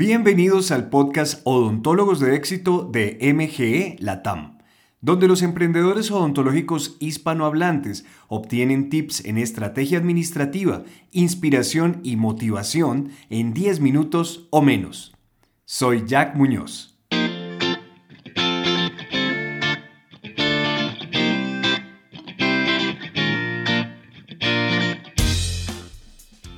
Bienvenidos al podcast Odontólogos de Éxito de MGE Latam, donde los emprendedores odontológicos hispanohablantes obtienen tips en estrategia administrativa, inspiración y motivación en 10 minutos o menos. Soy Jack Muñoz.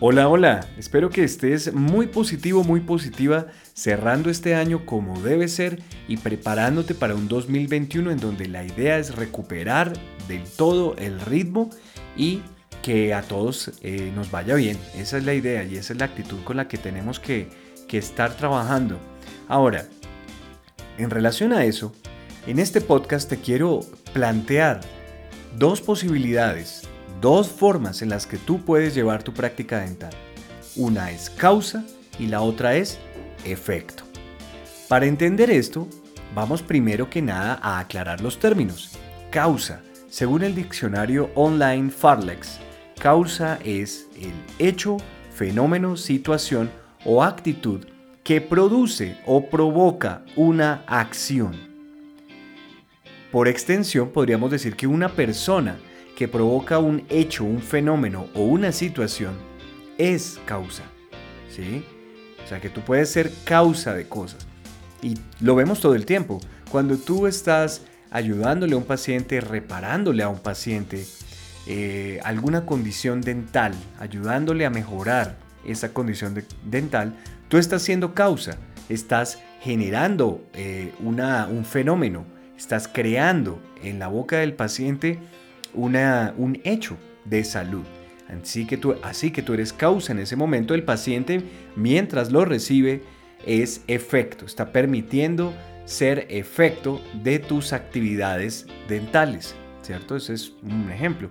Hola, hola, espero que estés muy positivo, muy positiva, cerrando este año como debe ser y preparándote para un 2021 en donde la idea es recuperar del todo el ritmo y que a todos eh, nos vaya bien. Esa es la idea y esa es la actitud con la que tenemos que, que estar trabajando. Ahora, en relación a eso, en este podcast te quiero plantear dos posibilidades dos formas en las que tú puedes llevar tu práctica dental. Una es causa y la otra es efecto. Para entender esto, vamos primero que nada a aclarar los términos. Causa, según el diccionario online Farlex, causa es el hecho, fenómeno, situación o actitud que produce o provoca una acción. Por extensión, podríamos decir que una persona que provoca un hecho, un fenómeno o una situación es causa. ¿Sí? O sea que tú puedes ser causa de cosas. Y lo vemos todo el tiempo. Cuando tú estás ayudándole a un paciente, reparándole a un paciente eh, alguna condición dental, ayudándole a mejorar esa condición dental, tú estás siendo causa, estás generando eh, una, un fenómeno, estás creando en la boca del paciente una, un hecho de salud. Así que, tú, así que tú eres causa en ese momento, el paciente mientras lo recibe es efecto, está permitiendo ser efecto de tus actividades dentales, ¿cierto? Ese es un ejemplo.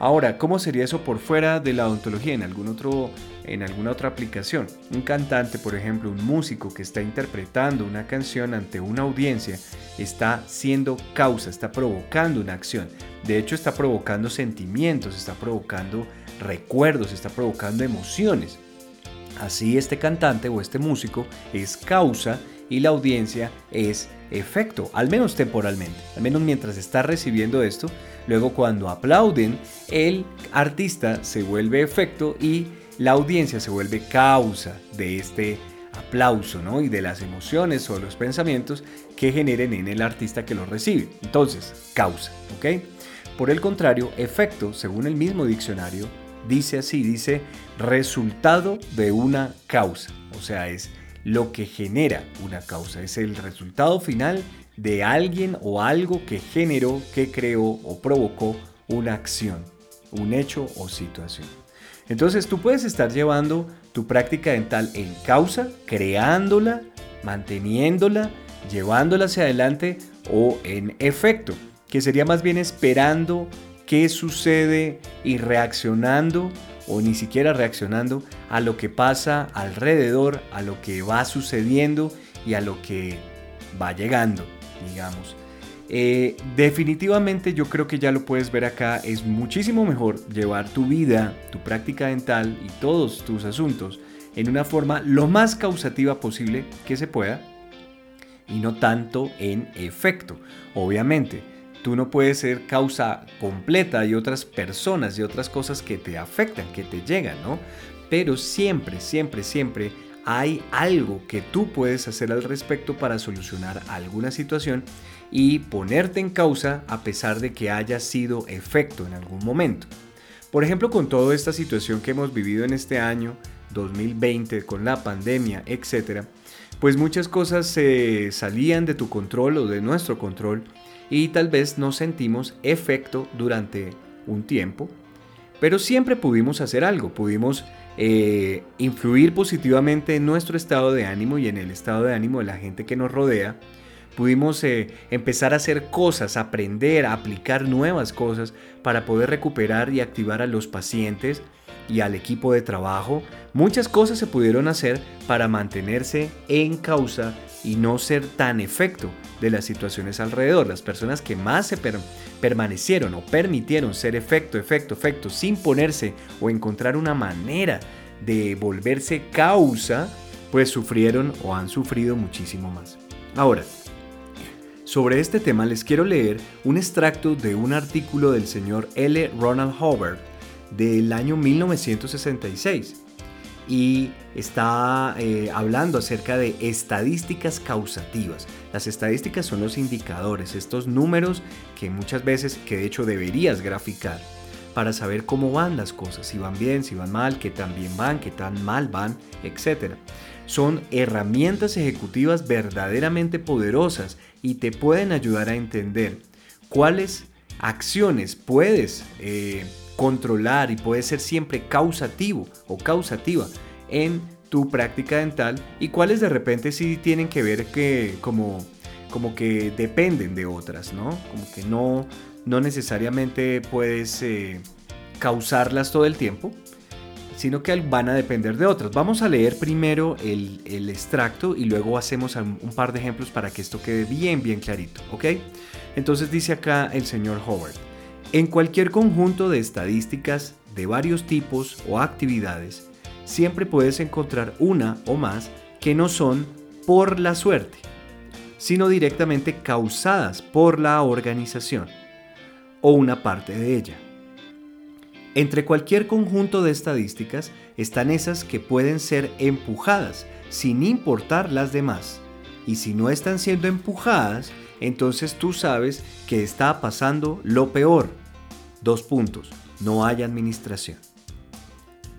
Ahora, ¿cómo sería eso por fuera de la odontología en, en alguna otra aplicación? Un cantante, por ejemplo, un músico que está interpretando una canción ante una audiencia, está siendo causa, está provocando una acción. De hecho, está provocando sentimientos, está provocando recuerdos, está provocando emociones. Así este cantante o este músico es causa y la audiencia es efecto, al menos temporalmente, al menos mientras está recibiendo esto. Luego cuando aplauden, el artista se vuelve efecto y la audiencia se vuelve causa de este aplauso ¿no? y de las emociones o los pensamientos que generen en el artista que lo recibe. Entonces, causa, ¿ok? Por el contrario, efecto, según el mismo diccionario, dice así, dice resultado de una causa, o sea, es lo que genera una causa, es el resultado final de alguien o algo que generó, que creó o provocó una acción, un hecho o situación. Entonces tú puedes estar llevando tu práctica dental en causa, creándola, manteniéndola, llevándola hacia adelante o en efecto, que sería más bien esperando qué sucede y reaccionando o ni siquiera reaccionando a lo que pasa alrededor, a lo que va sucediendo y a lo que va llegando, digamos. Eh, definitivamente yo creo que ya lo puedes ver acá, es muchísimo mejor llevar tu vida, tu práctica dental y todos tus asuntos en una forma lo más causativa posible que se pueda y no tanto en efecto. Obviamente, tú no puedes ser causa completa y otras personas y otras cosas que te afectan, que te llegan, ¿no? Pero siempre, siempre, siempre hay algo que tú puedes hacer al respecto para solucionar alguna situación y ponerte en causa a pesar de que haya sido efecto en algún momento. Por ejemplo, con toda esta situación que hemos vivido en este año 2020, con la pandemia, etc., pues muchas cosas se salían de tu control o de nuestro control y tal vez no sentimos efecto durante un tiempo, pero siempre pudimos hacer algo, pudimos eh, influir positivamente en nuestro estado de ánimo y en el estado de ánimo de la gente que nos rodea. Pudimos eh, empezar a hacer cosas, aprender, aplicar nuevas cosas para poder recuperar y activar a los pacientes y al equipo de trabajo. Muchas cosas se pudieron hacer para mantenerse en causa y no ser tan efecto de las situaciones alrededor. Las personas que más se permanecieron o permitieron ser efecto, efecto, efecto, sin ponerse o encontrar una manera de volverse causa, pues sufrieron o han sufrido muchísimo más. Ahora, sobre este tema les quiero leer un extracto de un artículo del señor L. Ronald Howard del año 1966 y está eh, hablando acerca de estadísticas causativas. Las estadísticas son los indicadores, estos números que muchas veces, que de hecho deberías graficar para saber cómo van las cosas, si van bien, si van mal, qué tan bien van, qué tan mal van, etc. Son herramientas ejecutivas verdaderamente poderosas y te pueden ayudar a entender cuáles acciones puedes eh, controlar y puedes ser siempre causativo o causativa en tu práctica dental y cuáles de repente sí tienen que ver que como, como que dependen de otras, ¿no? Como que no, no necesariamente puedes eh, causarlas todo el tiempo, sino que van a depender de otras. Vamos a leer primero el, extracto y luego hacemos un par de ejemplos para que esto quede bien, bien clarito, ¿ok? Entonces dice acá el señor Howard, en cualquier conjunto de estadísticas de varios tipos o actividades, siempre puedes encontrar una o más que no son por la suerte, sino directamente causadas por la organización o una parte de ella. Entre cualquier conjunto de estadísticas están esas que pueden ser empujadas sin importar las demás. Y si no están siendo empujadas, entonces tú sabes que está pasando lo peor. Dos puntos. No hay administración.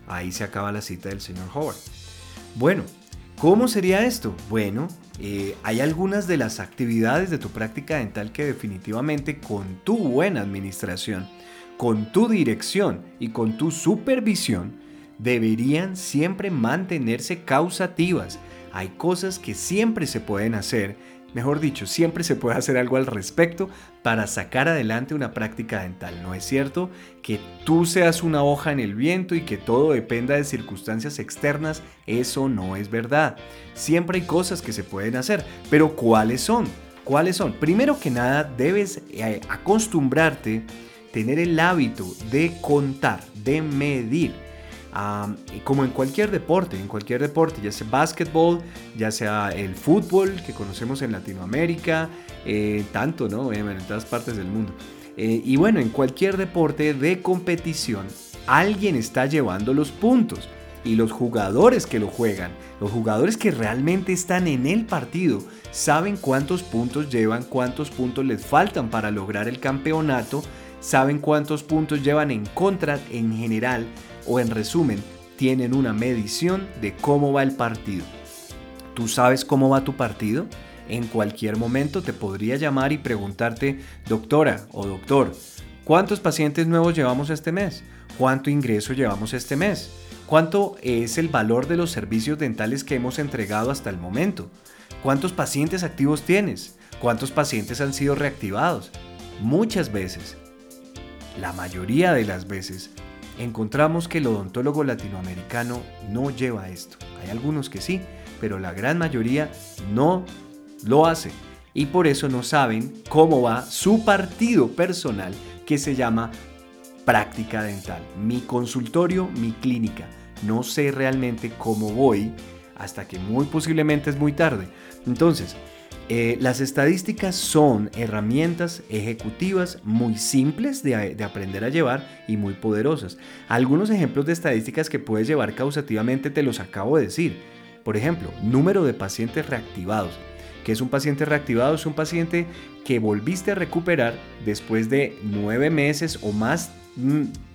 Ahí se acaba la cita del señor Howard. Bueno, ¿cómo sería esto? Bueno, eh, hay algunas de las actividades de tu práctica dental que definitivamente con tu buena administración, con tu dirección y con tu supervisión deberían siempre mantenerse causativas. Hay cosas que siempre se pueden hacer Mejor dicho, siempre se puede hacer algo al respecto para sacar adelante una práctica dental. No es cierto que tú seas una hoja en el viento y que todo dependa de circunstancias externas. Eso no es verdad. Siempre hay cosas que se pueden hacer. Pero ¿cuáles son? ¿Cuáles son? Primero que nada, debes eh, acostumbrarte, tener el hábito de contar, de medir como en cualquier deporte, en cualquier deporte, ya sea básquetbol, ya sea el fútbol que conocemos en Latinoamérica, eh, tanto, ¿no? en todas partes del mundo. Eh, y bueno, en cualquier deporte de competición, alguien está llevando los puntos. Y los jugadores que lo juegan, los jugadores que realmente están en el partido, saben cuántos puntos llevan, cuántos puntos les faltan para lograr el campeonato, saben cuántos puntos llevan en contra en general o en resumen, tienen una medición de cómo va el partido. ¿Tú sabes cómo va tu partido? En cualquier momento te podría llamar y preguntarte, doctora o doctor, ¿cuántos pacientes nuevos llevamos este mes? ¿Cuánto ingreso llevamos este mes? ¿Cuánto es el valor de los servicios dentales que hemos entregado hasta el momento? ¿Cuántos pacientes activos tienes? ¿Cuántos pacientes han sido reactivados? Muchas veces, la mayoría de las veces, encontramos que el odontólogo latinoamericano no lleva esto. Hay algunos que sí, pero la gran mayoría no lo hace. Y por eso no saben cómo va su partido personal que se llama práctica dental. Mi consultorio, mi clínica. No sé realmente cómo voy hasta que muy posiblemente es muy tarde. Entonces, eh, las estadísticas son herramientas ejecutivas muy simples de, de, aprender a llevar y muy poderosas. Algunos ejemplos de estadísticas que puedes llevar causativamente te los acabo de decir. Por ejemplo, número de pacientes reactivados. ¿Qué es un paciente reactivado? Es un paciente que volviste a recuperar después de nueve meses o más,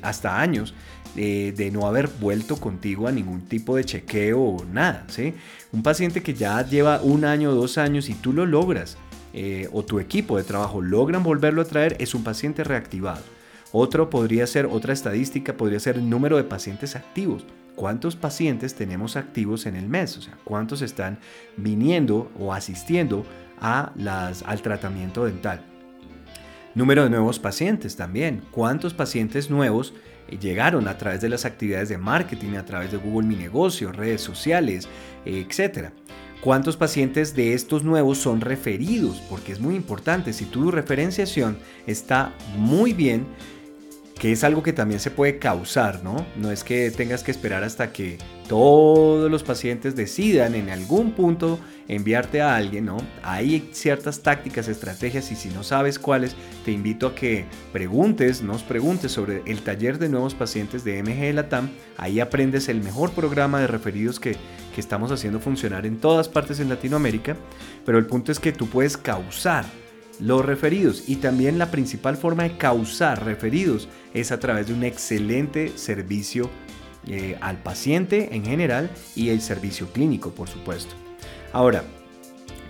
hasta años, de no haber vuelto contigo a ningún tipo de chequeo o nada. ¿sí? Un paciente que ya lleva un año dos años y tú lo logras, eh, o tu equipo de trabajo logran volverlo a traer, es un paciente reactivado. Otro podría ser, otra estadística podría ser el número de pacientes activos. ¿Cuántos pacientes tenemos activos en el mes? O sea, ¿cuántos están viniendo o asistiendo a las, al tratamiento dental? Número de nuevos pacientes también. ¿Cuántos pacientes nuevos llegaron a través de las actividades de marketing, a través de Google Mi Negocio, redes sociales, etcétera. ¿Cuántos pacientes de estos nuevos son referidos? Porque es muy importante, si tu referenciación está muy bien, que es algo que también se puede causar, ¿no? No es que tengas que esperar hasta que todos los pacientes decidan en algún punto enviarte a alguien, ¿no? Hay ciertas tácticas, estrategias y si no sabes cuáles, te invito a que preguntes, nos preguntes sobre el taller de nuevos pacientes de MG Latam. Ahí aprendes el mejor programa de referidos que, que estamos haciendo funcionar en todas partes en Latinoamérica, pero el punto es que tú puedes causar los referidos y también la principal forma de causar referidos es a través de un excelente servicio eh, al paciente en general y el servicio clínico, por supuesto. Ahora,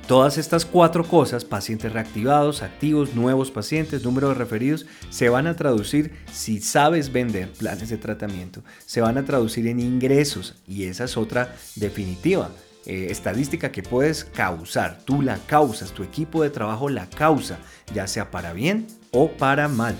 todas estas cuatro cosas, pacientes reactivados, activos, nuevos pacientes, número de referidos, se van a traducir, si sabes vender planes de tratamiento, se van a traducir en ingresos y esa es otra definitiva. Eh, estadística que puedes causar. Tú la causas, tu equipo de trabajo la causa, ya sea para bien o para mal.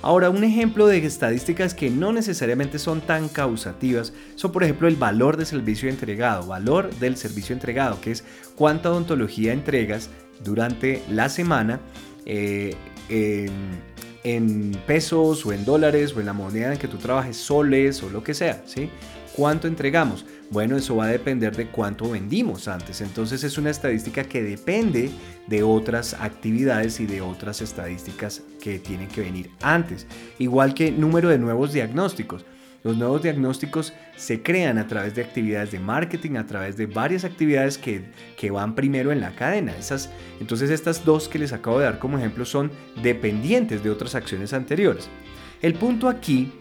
Ahora, un ejemplo de estadísticas que no necesariamente son tan causativas son, por ejemplo, el valor de servicio entregado, valor del servicio entregado, que es cuánta odontología entregas durante la semana eh, en, en, pesos o en dólares o en la moneda en que tú trabajes, soles o lo que sea, ¿sí? ¿Cuánto entregamos? Bueno, eso va a depender de cuánto vendimos antes. Entonces es una estadística que depende de otras actividades y de otras estadísticas que tienen que venir antes. Igual que número de nuevos diagnósticos. Los nuevos diagnósticos se crean a través de actividades de marketing, a través de varias actividades que, que van primero en la cadena. Entonces estas dos que les acabo de dar como ejemplo son dependientes de otras acciones anteriores. El punto aquí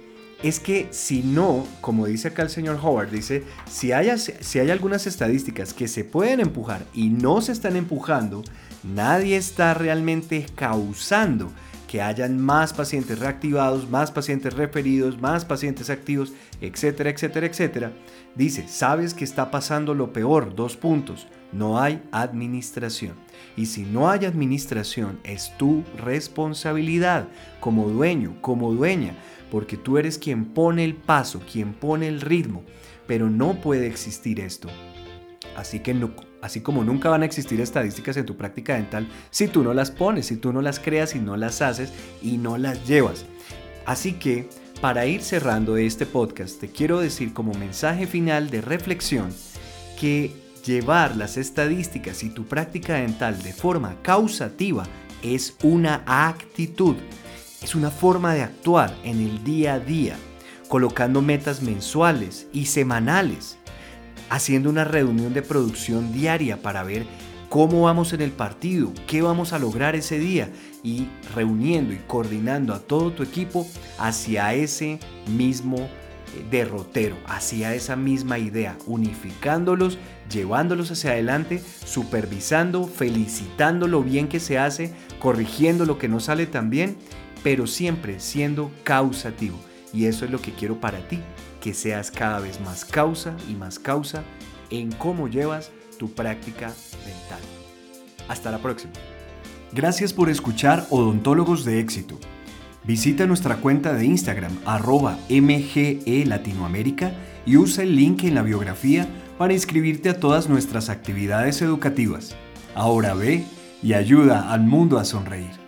es que si no, como dice acá el señor Howard, dice, si hay, si hay algunas estadísticas que se pueden empujar y no se están empujando, nadie está realmente causando que hayan más pacientes reactivados, más pacientes referidos, más pacientes activos, etcétera, etcétera, etcétera. Dice, sabes que está pasando lo peor, dos puntos, no hay administración. Y si no hay administración, es tu responsabilidad como dueño, como dueña, porque tú eres quien pone el paso, quien pone el ritmo, pero no puede existir esto. Así que no, así como nunca van a existir estadísticas en tu práctica dental si tú no las pones, si tú no las creas y no las haces y no las llevas. Así que para ir cerrando este podcast, te quiero decir como mensaje final de reflexión que llevar las estadísticas y tu práctica dental de forma causativa es una actitud es una forma de actuar en el día a día, colocando metas mensuales y semanales, haciendo una reunión de producción diaria para ver cómo vamos en el partido, qué vamos a lograr ese día y reuniendo y coordinando a todo tu equipo hacia ese mismo eh, derrotero, hacia esa misma idea, unificándolos, llevándolos hacia adelante, supervisando, felicitando lo bien que se hace, corrigiendo lo que no sale tan bien pero siempre siendo causativo. Y eso es lo que quiero para ti, que seas cada vez más causa y más causa en cómo llevas tu práctica dental. Hasta la próxima. Gracias por escuchar Odontólogos de Éxito. Visita nuestra cuenta de Instagram arroba MGE Latinoamérica y usa el link en la biografía para inscribirte a todas nuestras actividades educativas. Ahora ve y ayuda al mundo a sonreír.